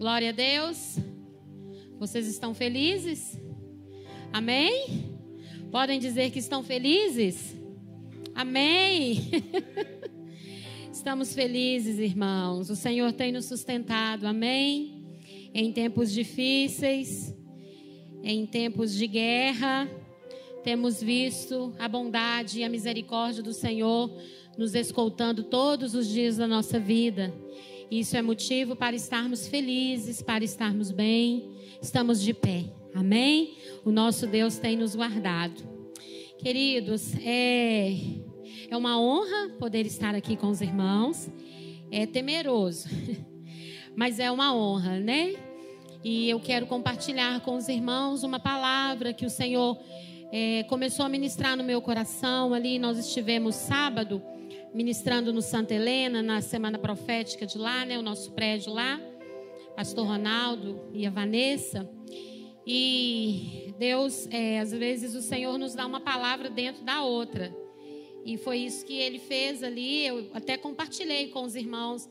Glória a Deus. Vocês estão felizes? Amém? Podem dizer que estão felizes? Amém. Estamos felizes, irmãos. O Senhor tem nos sustentado. Amém. Em tempos difíceis, em tempos de guerra, temos visto a bondade e a misericórdia do Senhor nos escoltando todos os dias da nossa vida. Isso é motivo para estarmos felizes, para estarmos bem. Estamos de pé. Amém? O nosso Deus tem nos guardado. Queridos, é, é uma honra poder estar aqui com os irmãos. É temeroso, mas é uma honra, né? E eu quero compartilhar com os irmãos uma palavra que o Senhor é, começou a ministrar no meu coração. Ali nós estivemos sábado ministrando no Santa Helena, na semana profética de lá, né, o nosso prédio lá, pastor Ronaldo e a Vanessa. E Deus, é, às vezes o Senhor nos dá uma palavra dentro da outra. E foi isso que ele fez ali. Eu até compartilhei com os irmãos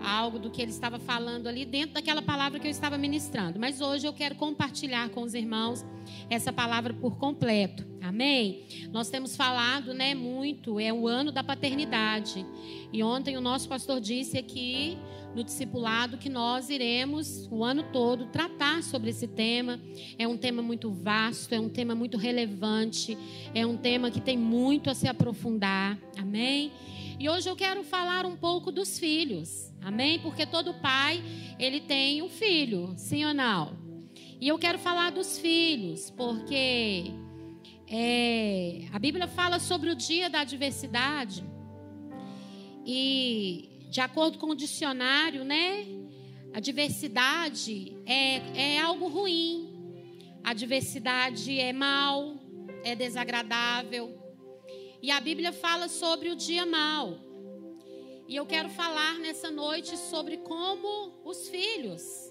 algo do que ele estava falando ali dentro daquela palavra que eu estava ministrando. Mas hoje eu quero compartilhar com os irmãos essa palavra por completo. Amém? Nós temos falado, né, muito, é o ano da paternidade. E ontem o nosso pastor disse aqui no discipulado que nós iremos o ano todo tratar sobre esse tema. É um tema muito vasto, é um tema muito relevante, é um tema que tem muito a se aprofundar. Amém? E hoje eu quero falar um pouco dos filhos. Amém? Porque todo pai, ele tem um filho, sim ou não? E eu quero falar dos filhos, porque é, a Bíblia fala sobre o dia da adversidade. E de acordo com o dicionário, né? A diversidade é, é algo ruim. A diversidade é mal, é desagradável. E a Bíblia fala sobre o dia mal. E eu quero falar nessa noite sobre como os filhos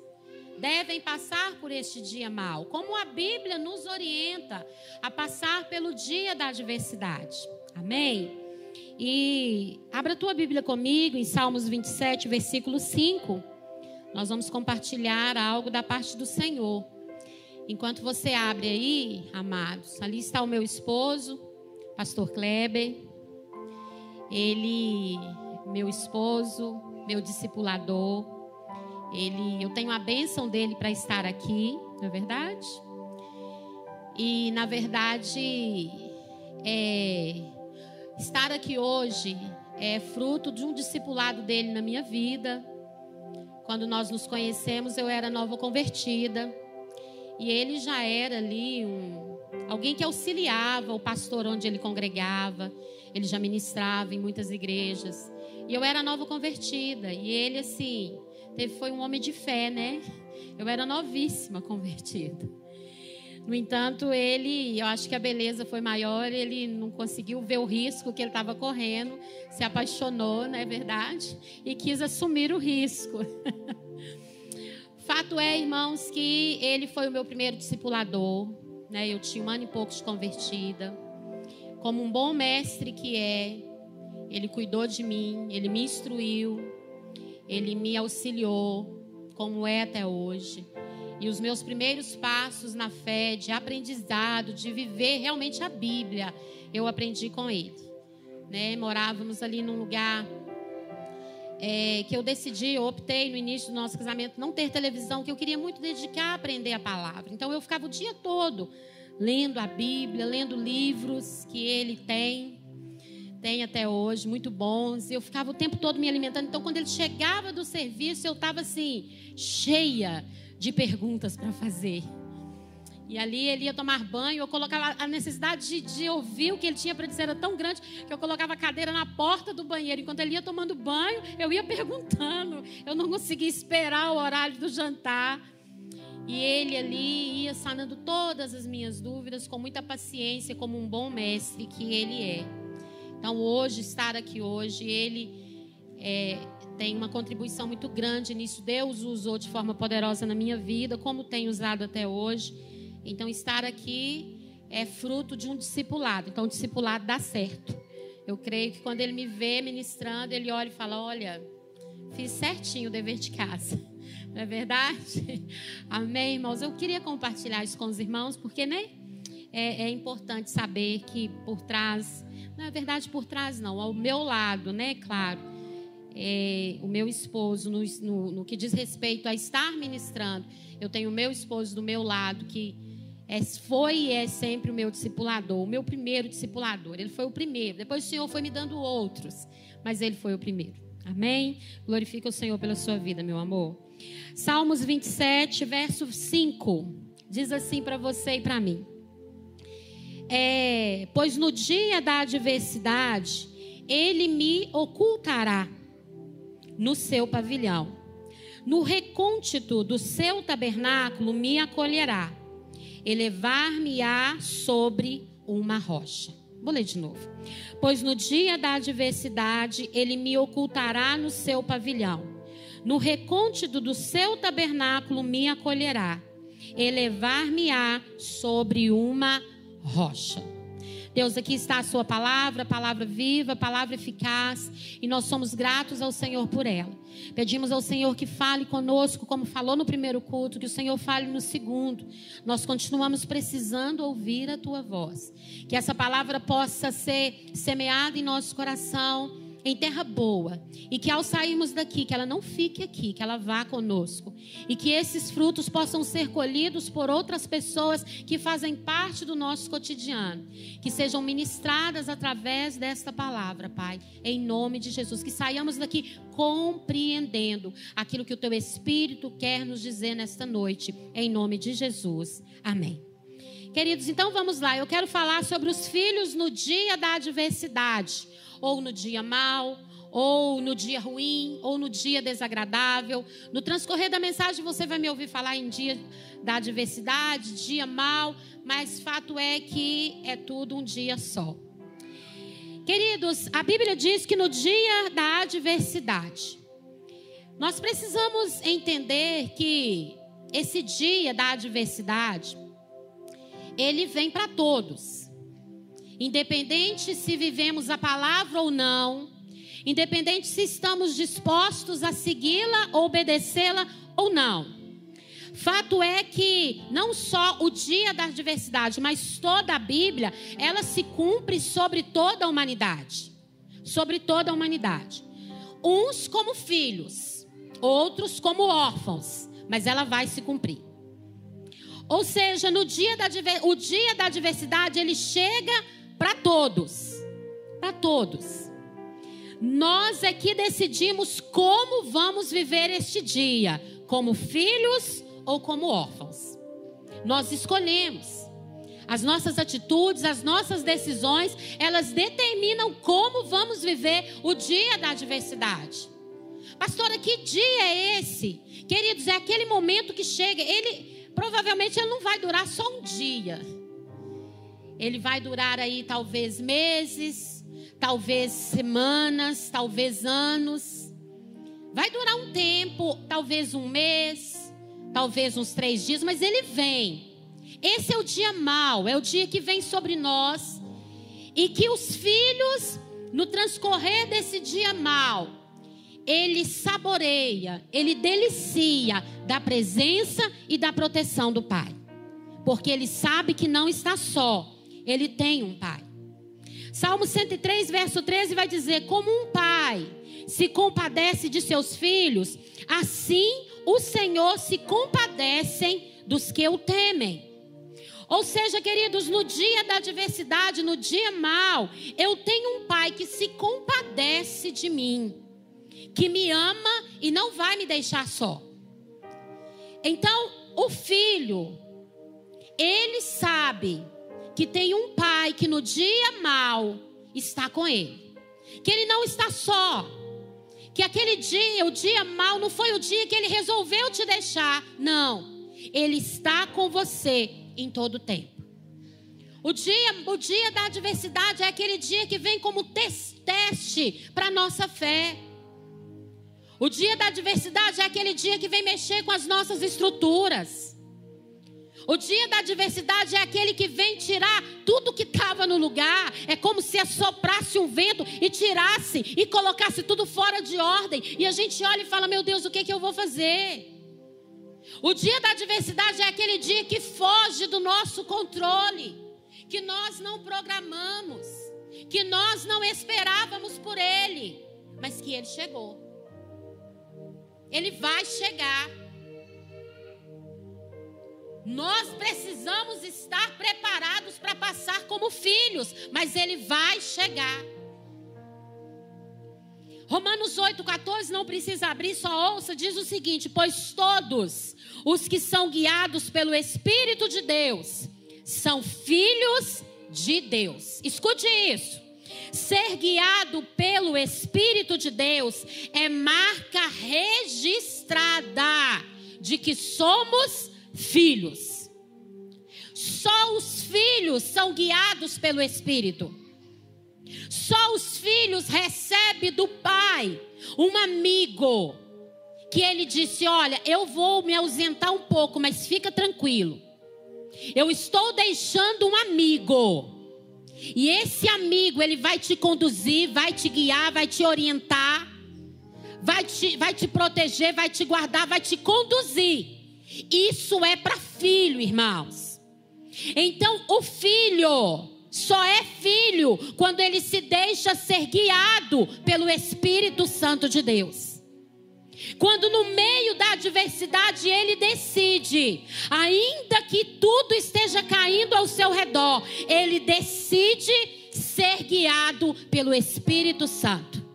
devem passar por este dia mal. Como a Bíblia nos orienta a passar pelo dia da adversidade. Amém? E abra tua Bíblia comigo em Salmos 27, versículo 5. Nós vamos compartilhar algo da parte do Senhor. Enquanto você abre aí, amados, ali está o meu esposo, pastor Kleber. Ele, meu esposo, meu discipulador. Ele, eu tenho a bênção dele para estar aqui, não é verdade? E na verdade, é, Estar aqui hoje é fruto de um discipulado dele na minha vida. Quando nós nos conhecemos, eu era nova convertida. E ele já era ali um, alguém que auxiliava o pastor onde ele congregava. Ele já ministrava em muitas igrejas. E eu era nova convertida. E ele, assim, teve, foi um homem de fé, né? Eu era novíssima convertida. No entanto, ele, eu acho que a beleza foi maior, ele não conseguiu ver o risco que ele estava correndo, se apaixonou, não é verdade? E quis assumir o risco. Fato é, irmãos, que ele foi o meu primeiro discipulador, né? Eu tinha um ano e pouco de convertida. Como um bom mestre que é, ele cuidou de mim, ele me instruiu, ele me auxiliou, como é até hoje. E os meus primeiros passos na fé, de aprendizado, de viver realmente a Bíblia, eu aprendi com ele. Né? Morávamos ali num lugar é, que eu decidi, eu optei no início do nosso casamento não ter televisão, que eu queria muito dedicar a aprender a palavra. Então eu ficava o dia todo lendo a Bíblia, lendo livros que ele tem, tem até hoje, muito bons. Eu ficava o tempo todo me alimentando. Então quando ele chegava do serviço, eu estava assim, cheia de perguntas para fazer. E ali ele ia tomar banho, eu colocava a necessidade de, de ouvir o que ele tinha para dizer era tão grande que eu colocava a cadeira na porta do banheiro. Enquanto ele ia tomando banho, eu ia perguntando. Eu não conseguia esperar o horário do jantar. E ele ali ia sanando todas as minhas dúvidas com muita paciência, como um bom mestre que ele é. Então, hoje, estar aqui hoje, ele é, tem uma contribuição muito grande nisso. Deus usou de forma poderosa na minha vida, como tem usado até hoje. Então, estar aqui é fruto de um discipulado. Então, o discipulado dá certo. Eu creio que quando ele me vê ministrando, ele olha e fala: Olha, fiz certinho o dever de casa. Não é verdade? Amém, irmãos? Eu queria compartilhar isso com os irmãos, porque, né? É, é importante saber que por trás, não é verdade por trás, não, ao meu lado, né? Claro. É, o meu esposo, no, no, no que diz respeito a estar ministrando, eu tenho o meu esposo do meu lado que é, foi e é sempre o meu discipulador, o meu primeiro discipulador. Ele foi o primeiro. Depois o Senhor foi me dando outros, mas ele foi o primeiro. Amém? Glorifica o Senhor pela sua vida, meu amor. Salmos 27, verso 5. Diz assim para você e para mim. É, pois no dia da adversidade, ele me ocultará no seu pavilhão. No recôndito do seu tabernáculo me acolherá elevar-me-á sobre uma rocha. Vou ler de novo. Pois no dia da adversidade ele me ocultará no seu pavilhão. No recôndito do seu tabernáculo me acolherá. Elevar-me-á sobre uma rocha. Deus, aqui está a sua palavra, palavra viva, palavra eficaz, e nós somos gratos ao Senhor por ela. Pedimos ao Senhor que fale conosco, como falou no primeiro culto, que o Senhor fale no segundo. Nós continuamos precisando ouvir a tua voz. Que essa palavra possa ser semeada em nosso coração em terra boa e que ao sairmos daqui, que ela não fique aqui, que ela vá conosco e que esses frutos possam ser colhidos por outras pessoas que fazem parte do nosso cotidiano, que sejam ministradas através desta palavra, Pai, em nome de Jesus, que saiamos daqui compreendendo aquilo que o teu Espírito quer nos dizer nesta noite, em nome de Jesus. Amém. Queridos, então vamos lá. Eu quero falar sobre os filhos no dia da adversidade ou no dia mal, ou no dia ruim, ou no dia desagradável. No transcorrer da mensagem você vai me ouvir falar em dia da adversidade, dia mal, mas fato é que é tudo um dia só. Queridos, a Bíblia diz que no dia da adversidade, nós precisamos entender que esse dia da adversidade, ele vem para todos. Independente se vivemos a palavra ou não, independente se estamos dispostos a segui-la, obedecê-la ou não. Fato é que não só o dia da adversidade, mas toda a Bíblia, ela se cumpre sobre toda a humanidade. Sobre toda a humanidade. Uns como filhos, outros como órfãos, mas ela vai se cumprir. Ou seja, no dia da, o dia da adversidade, ele chega para todos. Para todos. Nós é que decidimos como vamos viver este dia, como filhos ou como órfãos. Nós escolhemos. As nossas atitudes, as nossas decisões, elas determinam como vamos viver o dia da adversidade. Pastora, que dia é esse? Queridos, é aquele momento que chega. Ele provavelmente ele não vai durar só um dia. Ele vai durar aí talvez meses, talvez semanas, talvez anos. Vai durar um tempo, talvez um mês, talvez uns três dias, mas ele vem. Esse é o dia mau, é o dia que vem sobre nós e que os filhos, no transcorrer desse dia mau, ele saboreia, ele delicia da presença e da proteção do Pai, porque ele sabe que não está só, ele tem um pai. Salmo 103, verso 13 vai dizer: Como um pai se compadece de seus filhos, assim o Senhor se compadecem dos que o temem. Ou seja, queridos, no dia da adversidade, no dia mal, eu tenho um pai que se compadece de mim, que me ama e não vai me deixar só. Então, o filho, ele sabe que tem um pai que no dia mal está com ele. Que ele não está só. Que aquele dia, o dia mal, não foi o dia que ele resolveu te deixar. Não. Ele está com você em todo o tempo. O dia, o dia da adversidade é aquele dia que vem como teste para a nossa fé. O dia da adversidade é aquele dia que vem mexer com as nossas estruturas. O dia da adversidade é aquele que vem tirar tudo que estava no lugar. É como se assoprasse um vento e tirasse e colocasse tudo fora de ordem. E a gente olha e fala: Meu Deus, o que, que eu vou fazer? O dia da adversidade é aquele dia que foge do nosso controle, que nós não programamos, que nós não esperávamos por ele, mas que ele chegou. Ele vai chegar. Nós precisamos estar preparados para passar como filhos, mas ele vai chegar. Romanos 8,14 não precisa abrir, só ouça, diz o seguinte: Pois todos os que são guiados pelo Espírito de Deus são filhos de Deus. Escute isso. Ser guiado pelo Espírito de Deus é marca registrada de que somos filhos. Só os filhos são guiados pelo Espírito. Só os filhos recebem do Pai um amigo que ele disse: Olha, eu vou me ausentar um pouco, mas fica tranquilo. Eu estou deixando um amigo. E esse amigo, ele vai te conduzir, vai te guiar, vai te orientar, vai te, vai te proteger, vai te guardar, vai te conduzir. Isso é para filho, irmãos. Então, o filho só é filho quando ele se deixa ser guiado pelo Espírito Santo de Deus. Quando no meio da adversidade ele decide, ainda que tudo esteja caindo ao seu redor, ele decide ser guiado pelo Espírito Santo.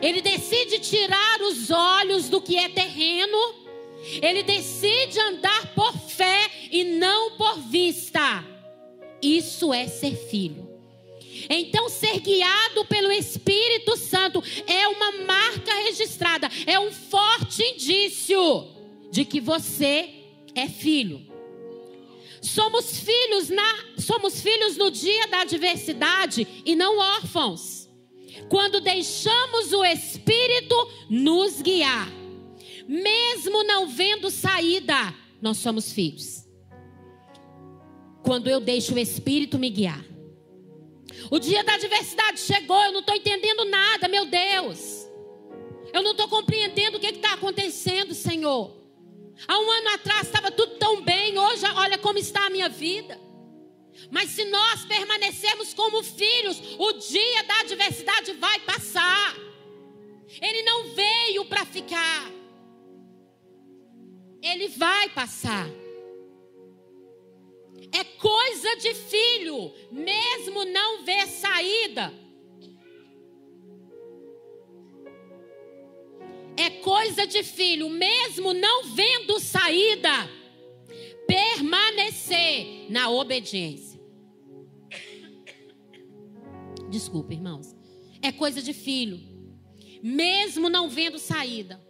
Ele decide tirar os olhos do que é terreno, ele decide andar por fé e não por vista. Isso é ser filho. Então, ser guiado pelo Espírito Santo é uma marca registrada, é um forte indício de que você é filho. Somos filhos na, somos filhos no dia da adversidade e não órfãos. Quando deixamos o Espírito nos guiar, mesmo não vendo saída, nós somos filhos. Quando eu deixo o Espírito me guiar. O dia da adversidade chegou, eu não estou entendendo nada, meu Deus. Eu não estou compreendendo o que está acontecendo, Senhor. Há um ano atrás estava tudo tão bem, hoje olha como está a minha vida. Mas se nós permanecermos como filhos, o dia da adversidade vai passar. Ele não veio para ficar. Ele vai passar. É coisa de filho, mesmo não ver saída. É coisa de filho, mesmo não vendo saída, permanecer na obediência. Desculpa, irmãos. É coisa de filho, mesmo não vendo saída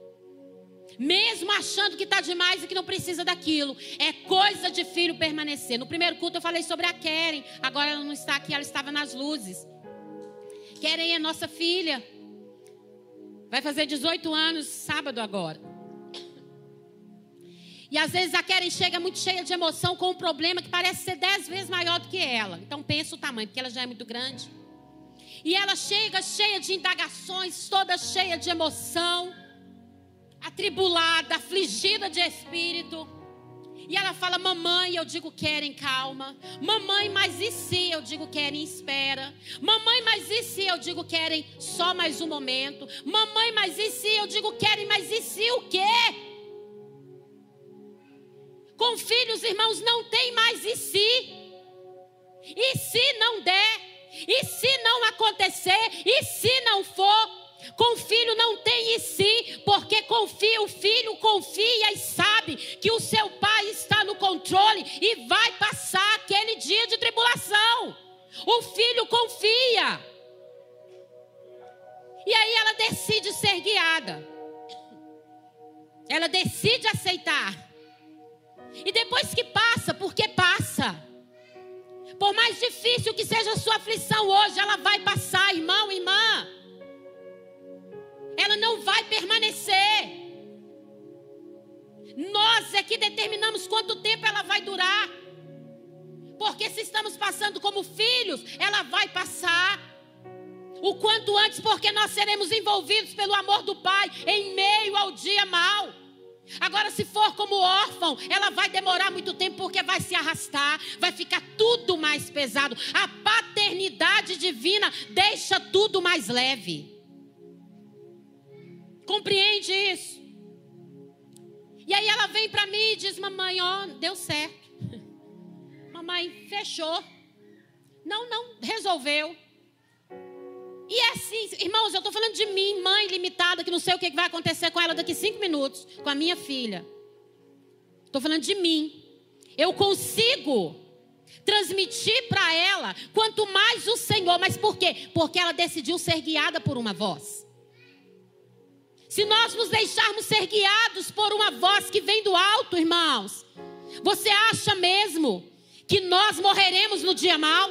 mesmo achando que está demais e que não precisa daquilo. É coisa de filho permanecer. No primeiro culto eu falei sobre a Keren, agora ela não está aqui, ela estava nas luzes. Keren é nossa filha, vai fazer 18 anos sábado agora. E às vezes a Keren chega muito cheia de emoção com um problema que parece ser dez vezes maior do que ela. Então pensa o tamanho, porque ela já é muito grande. E ela chega cheia de indagações, toda cheia de emoção atribulada, afligida de espírito. E ela fala: Mamãe, eu digo querem calma. Mamãe, mas e se eu digo querem espera? Mamãe, mas e se eu digo querem só mais um momento? Mamãe, mas e se eu digo querem, mas e se o quê? Com filhos, irmãos, não tem mais e se? E se não der? E se não acontecer? E se não for? Com filho não tem em si, porque confia, o filho confia e sabe que o seu pai está no controle e vai passar aquele dia de tribulação. O filho confia. E aí ela decide ser guiada. Ela decide aceitar. E depois que passa, porque passa. Por mais difícil que seja a sua aflição hoje, ela vai passar, irmão, irmã. Ela não vai permanecer. Nós é que determinamos quanto tempo ela vai durar. Porque se estamos passando como filhos, ela vai passar o quanto antes, porque nós seremos envolvidos pelo amor do Pai em meio ao dia mau. Agora, se for como órfão, ela vai demorar muito tempo porque vai se arrastar, vai ficar tudo mais pesado. A paternidade divina deixa tudo mais leve. Compreende isso? E aí ela vem para mim e diz: Mamãe, ó, deu certo. Mamãe, fechou. Não, não, resolveu. E é assim, irmãos, eu estou falando de mim, mãe limitada, que não sei o que vai acontecer com ela daqui cinco minutos, com a minha filha. Estou falando de mim. Eu consigo transmitir para ela quanto mais o Senhor, mas por quê? Porque ela decidiu ser guiada por uma voz. Se nós nos deixarmos ser guiados por uma voz que vem do alto, irmãos, você acha mesmo que nós morreremos no dia mal?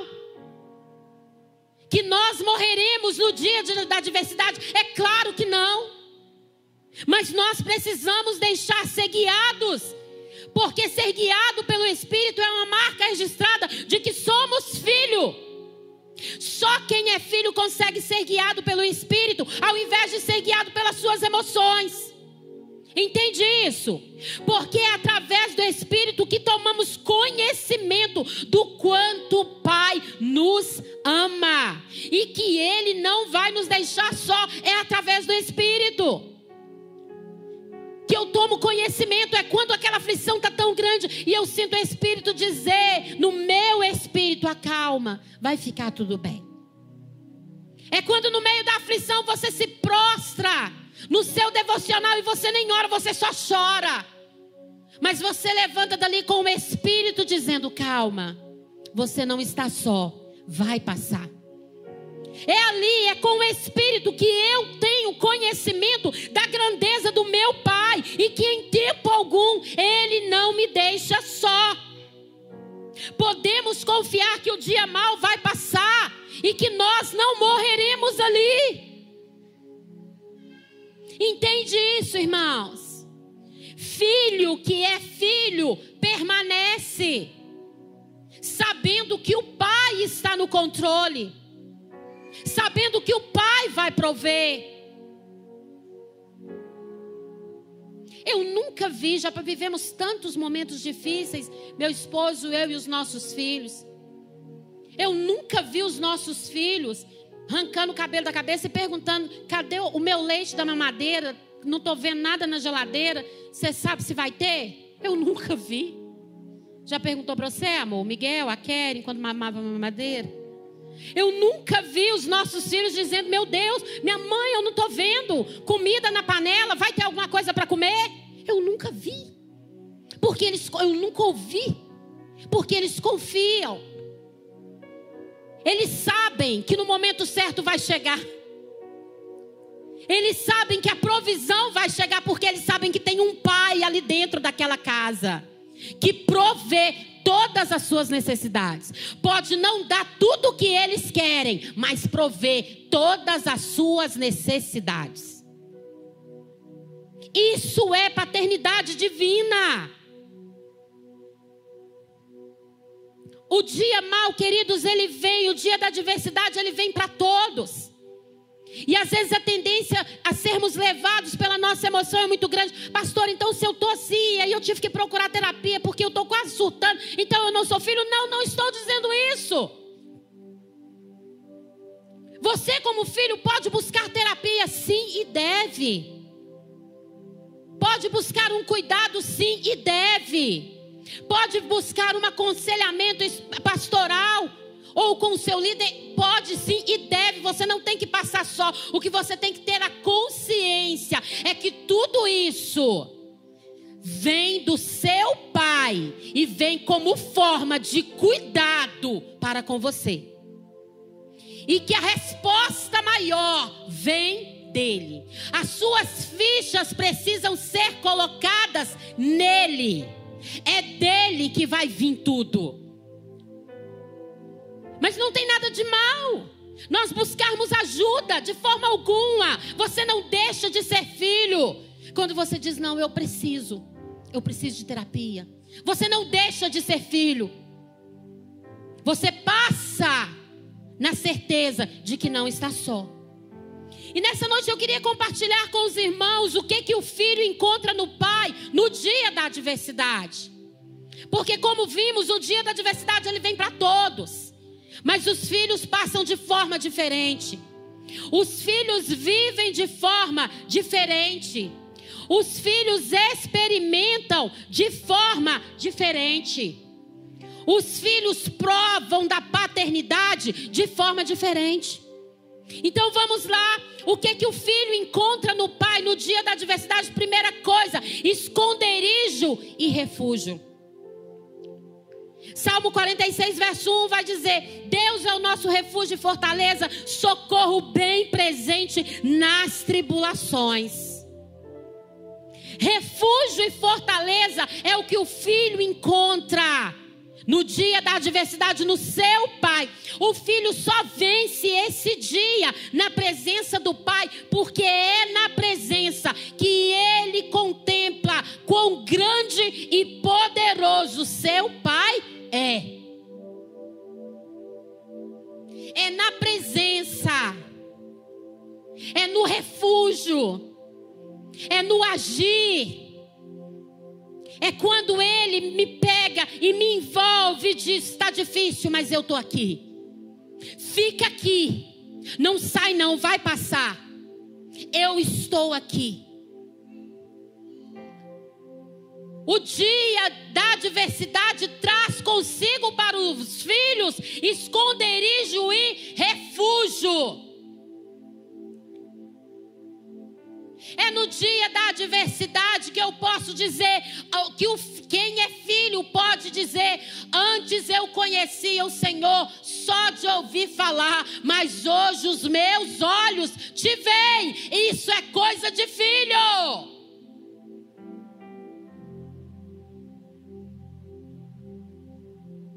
que nós morreremos no dia de, da adversidade? É claro que não. Mas nós precisamos deixar ser guiados. Porque ser guiado pelo Espírito é uma marca registrada de que somos filho. Só quem é filho consegue ser guiado pelo Espírito, ao invés de ser guiado pelas suas emoções. Entende isso? Porque é através do Espírito que tomamos conhecimento do quanto o Pai nos ama e que Ele não vai nos deixar só, é através do Espírito. Que eu tomo conhecimento é quando aquela aflição está tão grande e eu sinto o Espírito dizer no meu espírito: acalma, vai ficar tudo bem. É quando no meio da aflição você se prostra no seu devocional e você nem ora, você só chora. Mas você levanta dali com o Espírito dizendo: calma, você não está só, vai passar. É ali, é com o Espírito que eu tenho conhecimento da grandeza do meu Pai e que em tempo algum Ele não me deixa só. Podemos confiar que o dia mal vai passar e que nós não morreremos ali. Entende isso, irmãos? Filho que é filho permanece, sabendo que o pai está no controle, sabendo que o pai vai prover. Eu nunca vi, já vivemos tantos momentos difíceis, meu esposo, eu e os nossos filhos. Eu nunca vi os nossos filhos arrancando o cabelo da cabeça e perguntando: cadê o meu leite da mamadeira? Não estou vendo nada na geladeira. Você sabe se vai ter? Eu nunca vi. Já perguntou para você, amor? Miguel, a Keren, quando mamava a mamadeira? Eu nunca vi os nossos filhos dizendo: Meu Deus, minha mãe, eu não estou vendo comida na panela, vai ter alguma coisa para comer? Eu nunca vi. Porque eles, eu nunca ouvi. Porque eles confiam. Eles sabem que no momento certo vai chegar. Eles sabem que a provisão vai chegar porque eles sabem que tem um pai ali dentro daquela casa que provê todas as suas necessidades. Pode não dar tudo o que eles querem, mas provê todas as suas necessidades. Isso é paternidade divina. O dia mal, queridos, ele vem, o dia da adversidade, ele vem para todos. E às vezes a tendência a sermos levados pela nossa emoção é muito grande. Pastor, então se eu estou assim, aí eu tive que procurar terapia porque eu estou quase surtando, então eu não sou filho. Não, não estou dizendo isso. Você, como filho, pode buscar terapia, sim, e deve. Pode buscar um cuidado, sim, e deve pode buscar um aconselhamento pastoral, ou com o seu líder, pode sim e deve. Você não tem que passar só. O que você tem que ter a consciência é que tudo isso vem do seu pai e vem como forma de cuidado para com você. E que a resposta maior vem dele. As suas fichas precisam ser colocadas nele. É dele que vai vir tudo. Mas não tem nada de mal. Nós buscarmos ajuda de forma alguma. Você não deixa de ser filho. Quando você diz, não, eu preciso. Eu preciso de terapia. Você não deixa de ser filho. Você passa na certeza de que não está só. E nessa noite eu queria compartilhar com os irmãos o que que o filho encontra no pai no dia da adversidade. Porque como vimos, o dia da adversidade ele vem para todos. Mas os filhos passam de forma diferente. Os filhos vivem de forma diferente. Os filhos experimentam de forma diferente. Os filhos provam da paternidade de forma diferente. Então vamos lá, o que que o filho encontra no pai no dia da adversidade? Primeira coisa, esconderijo e refúgio. Salmo 46, verso 1 vai dizer: Deus é o nosso refúgio e fortaleza, socorro bem presente nas tribulações. Refúgio e fortaleza é o que o filho encontra no dia da adversidade no seu pai. O filho só vence esse dia na presença do pai, porque é na presença que ele contempla quão grande e poderoso seu pai é. É na presença, é no refúgio, é no agir. É quando ele me pega e me envolve e diz: está difícil, mas eu estou aqui. Fica aqui. Não sai, não, vai passar. Eu estou aqui. O dia da adversidade traz consigo que eu posso dizer, que o, quem é filho pode dizer: Antes eu conhecia o Senhor só de ouvir falar, mas hoje os meus olhos te veem. Isso é coisa de filho.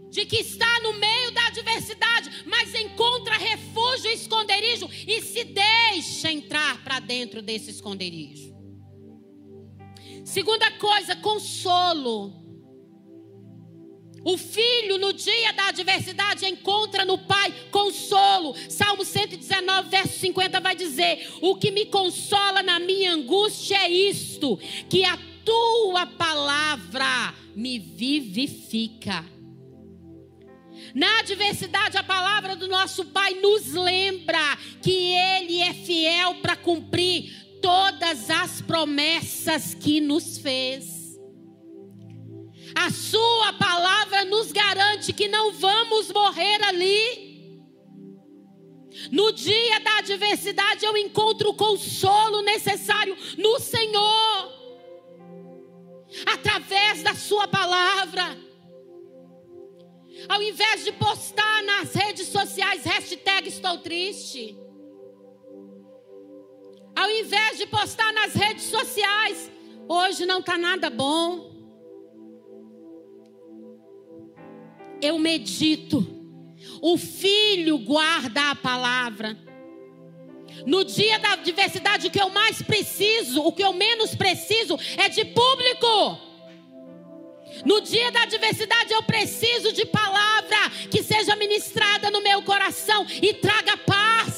de que está no meio da adversidade, mas encontra refúgio e esconderijo e se deixa entrar para dentro desse esconderijo. Segunda coisa, consolo. O filho, no dia da adversidade, encontra no pai consolo. Salmo 119, verso 50 vai dizer: O que me consola na minha angústia é isto, que a tua palavra me vivifica. Na adversidade, a palavra do nosso Pai nos lembra que Ele é fiel para cumprir todas as promessas que nos fez. A Sua palavra nos garante que não vamos morrer ali. No dia da adversidade, eu encontro o consolo necessário no Senhor, através da Sua palavra. Ao invés de postar nas redes sociais hashtag estou triste. Ao invés de postar nas redes sociais, hoje não está nada bom. Eu medito. O filho guarda a palavra. No dia da adversidade, o que eu mais preciso, o que eu menos preciso é de público. No dia da adversidade eu preciso de palavra que seja ministrada no meu coração e traga paz.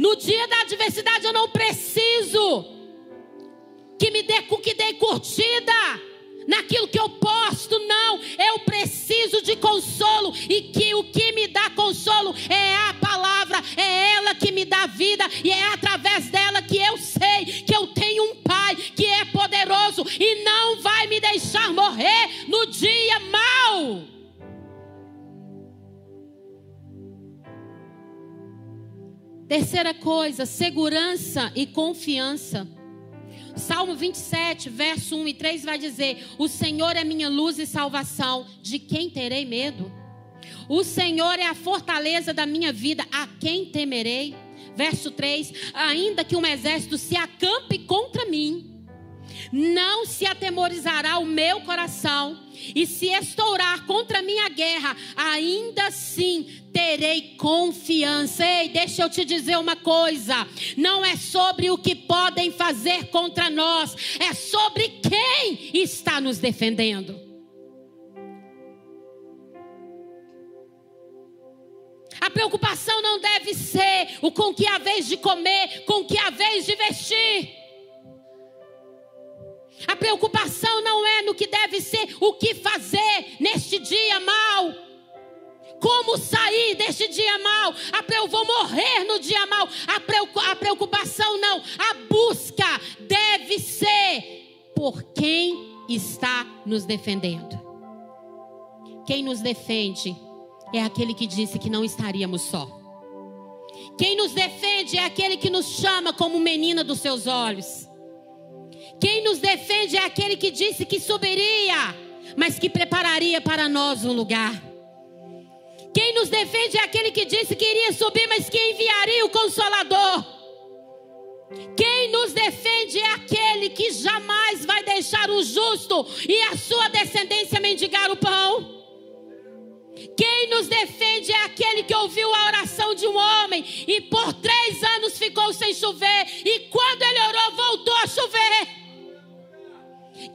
No dia da adversidade eu não preciso que me dê que dê curtida naquilo que eu posto, não. Eu preciso de consolo e que o que me dá consolo é a palavra, é ela que me dá vida e é através dela que eu sei que eu tenho um Pai que é poderoso e não vai me deixar morrer no dia mau. Terceira coisa, segurança e confiança. Salmo 27, verso 1 e 3 vai dizer: O Senhor é minha luz e salvação, de quem terei medo? O Senhor é a fortaleza da minha vida, a quem temerei? Verso 3: Ainda que um exército se acampe contra mim, não se atemorizará o meu coração, e se estourar contra a guerra, ainda assim terei confiança. Ei, deixa eu te dizer uma coisa: não é sobre o que podem fazer contra nós, é sobre quem está nos defendendo. A preocupação não deve ser o com que a vez de comer, com que a vez de vestir. A preocupação não é no que deve ser, o que fazer neste dia mal. Como sair deste dia mal? Eu vou morrer no dia mal. A preocupação não, a busca deve ser por quem está nos defendendo. Quem nos defende é aquele que disse que não estaríamos só. Quem nos defende é aquele que nos chama como menina dos seus olhos. Quem nos defende é aquele que disse que subiria, mas que prepararia para nós um lugar. Quem nos defende é aquele que disse que iria subir, mas que enviaria o Consolador. Quem nos defende é aquele que jamais vai deixar o justo e a sua descendência mendigar o pão. Quem nos defende é aquele que ouviu a oração de um homem e por três anos ficou sem chover, e quando ele orou, voltou a chover.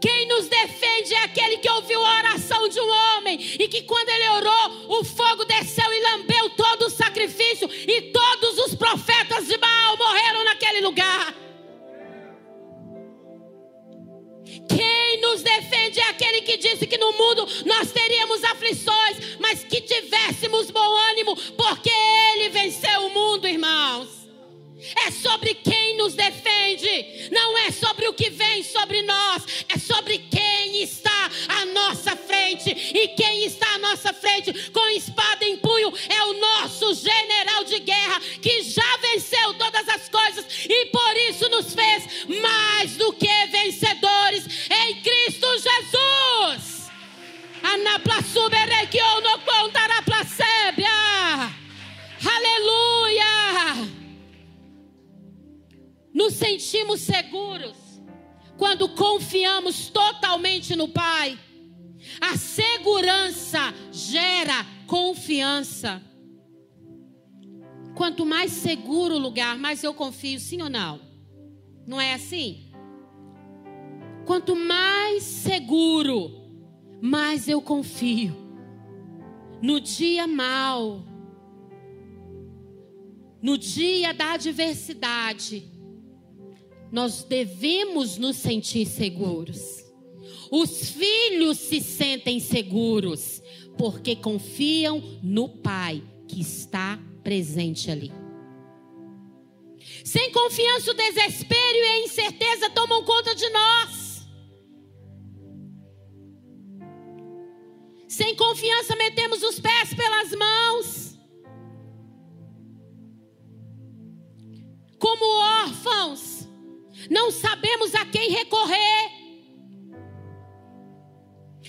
Quem nos defende é aquele que ouviu a oração de um homem e que quando ele orou, o fogo desceu e lambeu todo o sacrifício e todos os profetas de Baal morreram naquele lugar. Quem nos defende é aquele que disse que no mundo nós teríamos aflições, mas que tivéssemos bom ânimo, porque ele venceu o mundo, irmãos é sobre quem nos defende, não é sobre o que vem sobre nós, é sobre quem está à nossa frente. E quem está à nossa frente com espada em punho é o nosso general de guerra que já venceu todas as coisas e por isso nos fez mais do que vencedores em Cristo Jesus. Anaplassuberequio no contará Aleluia! Nos sentimos seguros quando confiamos totalmente no Pai. A segurança gera confiança. Quanto mais seguro o lugar, mais eu confio, sim ou não? Não é assim? Quanto mais seguro, mais eu confio. No dia mal, no dia da adversidade, nós devemos nos sentir seguros. Os filhos se sentem seguros porque confiam no Pai que está presente ali. Sem confiança, o desespero e a incerteza tomam conta de nós. Sem confiança, metemos os pés pelas mãos. Como órfãos, não sabemos a quem recorrer.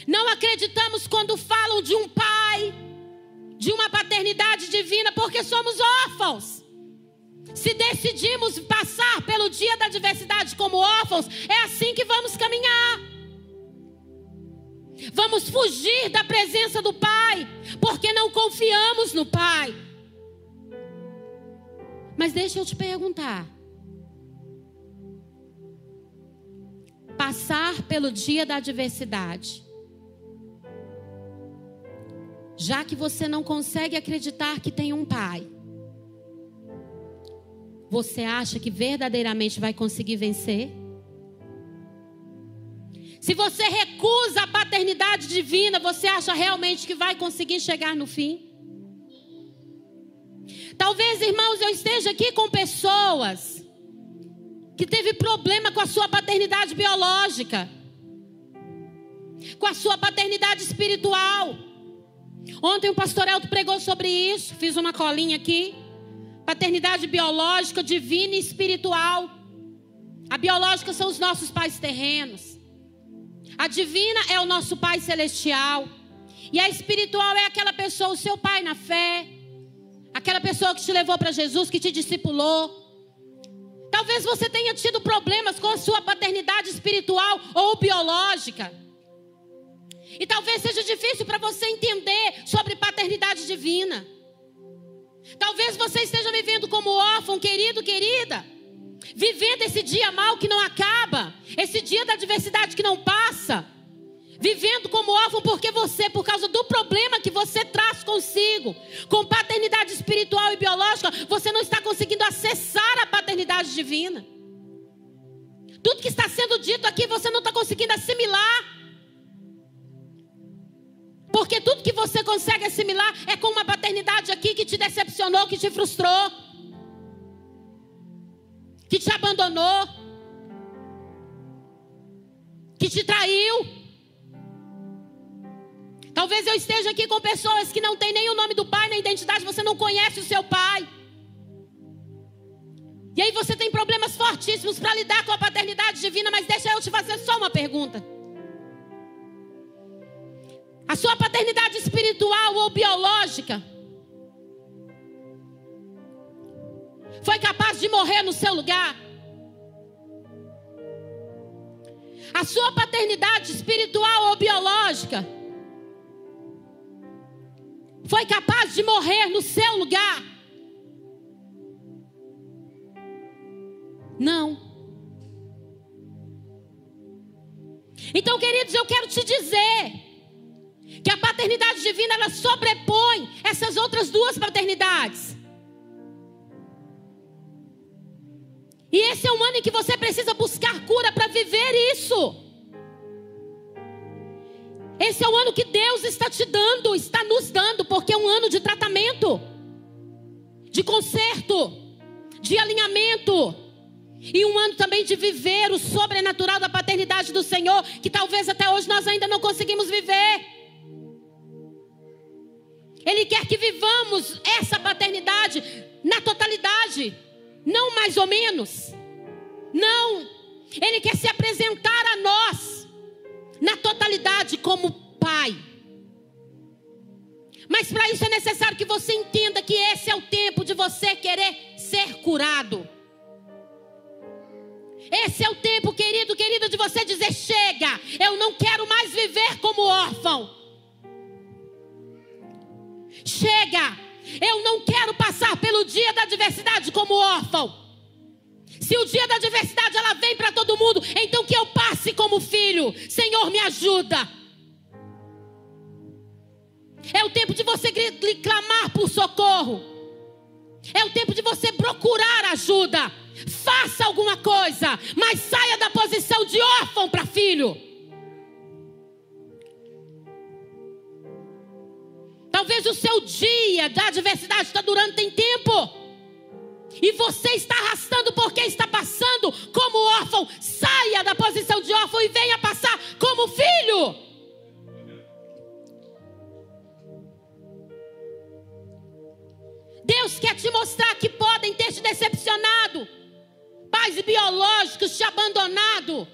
Não acreditamos quando falam de um pai, de uma paternidade divina, porque somos órfãos. Se decidimos passar pelo dia da adversidade como órfãos, é assim que vamos caminhar. Vamos fugir da presença do Pai, porque não confiamos no Pai. Mas deixa eu te perguntar: passar pelo dia da adversidade. Já que você não consegue acreditar que tem um pai, você acha que verdadeiramente vai conseguir vencer? Se você recusa a paternidade divina, você acha realmente que vai conseguir chegar no fim? Talvez, irmãos, eu que teve problema com a sua paternidade biológica, com a sua paternidade espiritual. Ontem o pastor Elton pregou sobre isso, fiz uma colinha aqui. Paternidade biológica, divina e espiritual. A biológica são os nossos pais terrenos. A divina é o nosso pai celestial. E a espiritual é aquela pessoa, o seu pai na fé. Aquela pessoa que te levou para Jesus, que te discipulou. Talvez você tenha tido problemas com a sua paternidade espiritual ou biológica. E talvez seja difícil para você entender sobre paternidade divina. Talvez você esteja vivendo como órfão, querido, querida. Vivendo esse dia mal que não acaba. Esse dia da adversidade que não passa. Vivendo como órfão porque você, por causa do problema que você traz consigo, com paternidade espiritual e biológica, você não está conseguindo acessar a paternidade divina. Tudo que está sendo dito aqui você não está conseguindo assimilar. Porque tudo que você consegue assimilar é com uma paternidade aqui que te decepcionou, que te frustrou, que te abandonou, que te traiu. Talvez eu esteja aqui com pessoas que não têm nem o nome do pai na identidade, você não conhece o seu pai. E aí você tem problemas fortíssimos para lidar com a paternidade divina, mas deixa eu te fazer só uma pergunta. A sua paternidade espiritual ou biológica foi capaz de morrer no seu lugar? A sua paternidade espiritual ou biológica foi capaz de morrer no seu lugar? Não. Então, queridos, eu quero te dizer que a paternidade divina ela sobrepõe essas outras duas paternidades. E esse é um ano em que você precisa buscar cura para viver isso. Esse é o ano que Deus está te dando, está nos dando, porque é um ano de tratamento, de conserto, de alinhamento. E um ano também de viver o sobrenatural da paternidade do Senhor, que talvez até hoje nós ainda não conseguimos viver. Ele quer que vivamos essa paternidade na totalidade, não mais ou menos. Não. Ele quer se apresentar a nós na totalidade como Pai. Mas para isso é necessário que você entenda que esse é o tempo de você querer ser curado. Esse é o tempo, querido, querida, de você dizer: chega, eu não quero mais viver como órfão. Chega! Eu não quero passar pelo dia da adversidade como órfão. Se o dia da adversidade ela vem para todo mundo, então que eu passe como filho. Senhor, me ajuda. É o tempo de você clamar por socorro. É o tempo de você procurar ajuda. Faça alguma coisa, mas saia da posição de órfão para filho. Talvez o seu dia da adversidade está durando tem tempo. E você está arrastando porque está passando como órfão. Saia da posição de órfão e venha passar como filho. Deus quer te mostrar que podem ter te decepcionado. Pais biológicos te abandonado.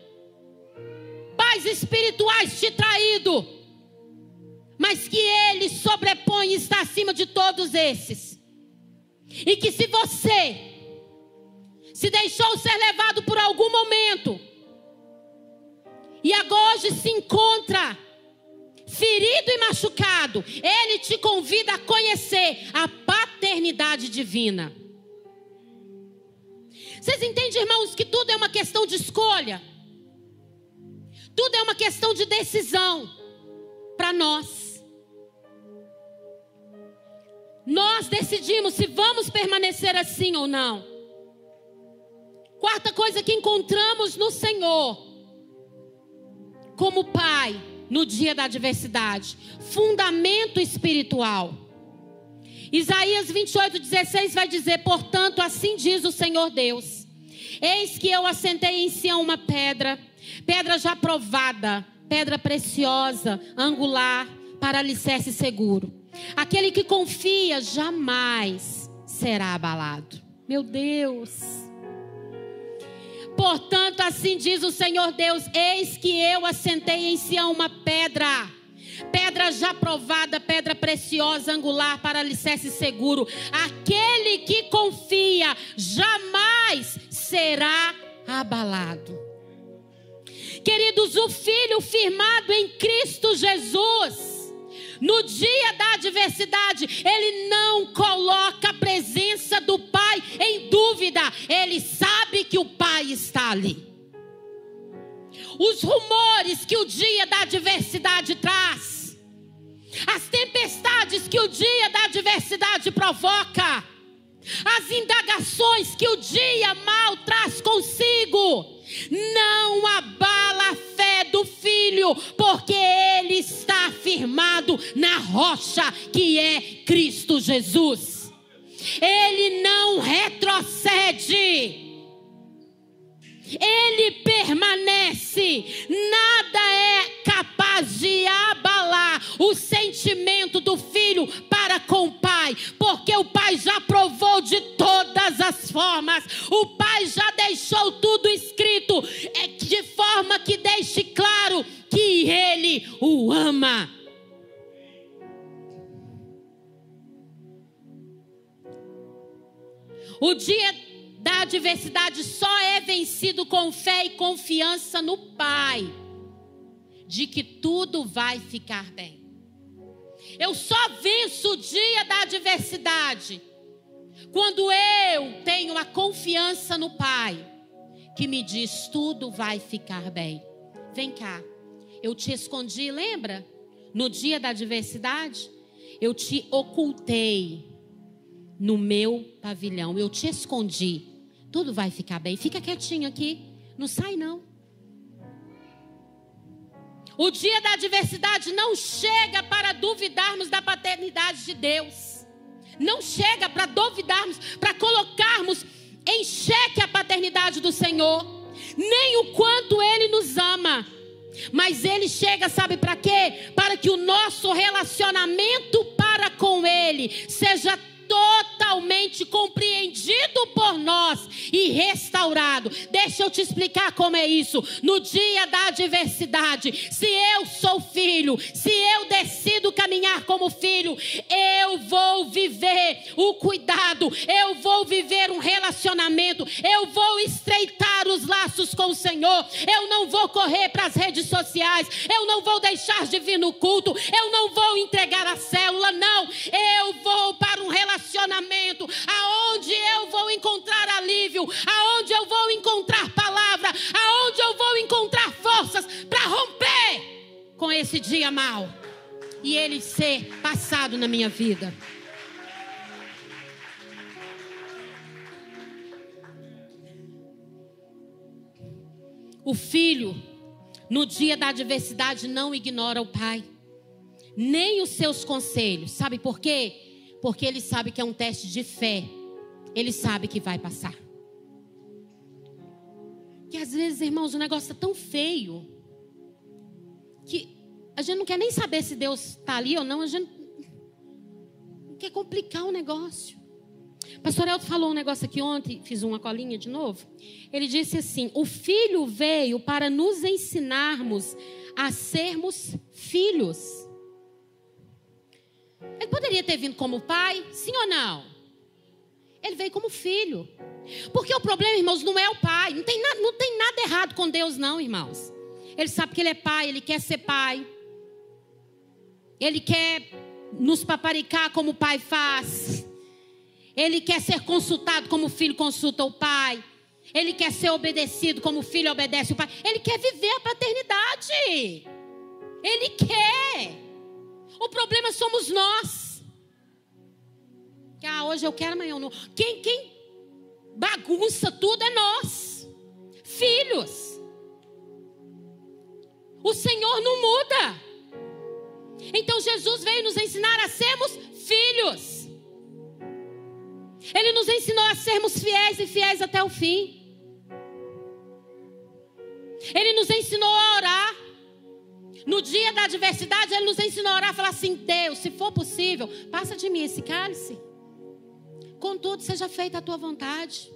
Pais espirituais te traído mas que Ele sobrepõe e está acima de todos esses. E que se você se deixou ser levado por algum momento, e agora hoje se encontra ferido e machucado, Ele te convida a conhecer a paternidade divina. Vocês entendem, irmãos, que tudo é uma questão de escolha, tudo é uma questão de decisão para nós. Nós decidimos se vamos permanecer assim ou não. Quarta coisa que encontramos no Senhor, como Pai, no dia da adversidade: fundamento espiritual. Isaías 28, 16 vai dizer: Portanto, assim diz o Senhor Deus: Eis que eu assentei em Sião uma pedra, pedra já provada, pedra preciosa, angular, para alicerce seguro. Aquele que confia jamais será abalado. Meu Deus. Portanto, assim diz o Senhor Deus: Eis que eu assentei em Sião uma pedra, pedra já provada, pedra preciosa, angular, para alicerce seguro. Aquele que confia jamais será abalado. Queridos, o filho firmado em Cristo Jesus no dia da adversidade, ele não coloca a presença do Pai em dúvida, ele sabe que o Pai está ali. Os rumores que o dia da adversidade traz, as tempestades que o dia da adversidade provoca, as indagações que o dia mal traz consigo, não abala a do filho, porque ele está firmado na rocha que é Cristo Jesus. Ele não retrocede. Ele permanece, nada é capaz de abalar o sentimento do filho para com o pai, porque o pai já provou de todas as formas, o pai já deixou tudo escrito, é forma que deixe claro que ele o ama. O dia da adversidade só é vencido com fé e confiança no Pai, de que tudo vai ficar bem. Eu só venço o dia da adversidade quando eu tenho a confiança no Pai, que me diz: tudo vai ficar bem. Vem cá, eu te escondi, lembra? No dia da adversidade, eu te ocultei no meu pavilhão, eu te escondi. Tudo vai ficar bem. Fica quietinho aqui, não sai não. O dia da adversidade não chega para duvidarmos da paternidade de Deus. Não chega para duvidarmos, para colocarmos em xeque a paternidade do Senhor, nem o quanto Ele nos ama. Mas Ele chega, sabe para quê? Para que o nosso relacionamento para com Ele seja totalmente compreendido por nós e restaurado. Deixa eu te explicar como é isso. No dia da adversidade, se eu sou filho, se eu decido caminhar como filho, eu vou viver o cuidado, eu vou viver um relacionamento, eu vou estreitar os laços com o Senhor. Eu não vou correr para as redes sociais, eu não vou deixar de vir no culto, eu não vou entregar a célula, não. Eu vou para um relacionamento relacionamento, aonde eu vou encontrar alívio, aonde eu vou encontrar palavra, aonde eu vou encontrar forças para romper com esse dia mal e ele ser passado na minha vida. O filho, no dia da adversidade, não ignora o pai, nem os seus conselhos. Sabe por quê? Porque ele sabe que é um teste de fé. Ele sabe que vai passar. Que às vezes, irmãos, o negócio é tão feio que a gente não quer nem saber se Deus está ali ou não. A gente quer complicar o negócio. Pastor Elton falou um negócio aqui ontem, fiz uma colinha de novo. Ele disse assim: O filho veio para nos ensinarmos a sermos filhos. Ele poderia ter vindo como pai, sim ou não? Ele veio como filho. Porque o problema, irmãos, não é o pai. Não tem, nada, não tem nada errado com Deus, não, irmãos. Ele sabe que ele é pai, ele quer ser pai. Ele quer nos paparicar como o pai faz. Ele quer ser consultado como o filho consulta o pai. Ele quer ser obedecido como o filho obedece o pai. Ele quer viver a paternidade. Ele quer. O problema somos nós. Que ah, hoje eu quero, amanhã eu não. Quem, quem bagunça tudo é nós, filhos. O Senhor não muda. Então Jesus veio nos ensinar a sermos filhos. Ele nos ensinou a sermos fiéis e fiéis até o fim. Ele nos ensinou a orar. No dia da adversidade, ele nos ensinou a orar, falar assim: Deus, se for possível, passa de mim esse cálice. Contudo, seja feita a tua vontade.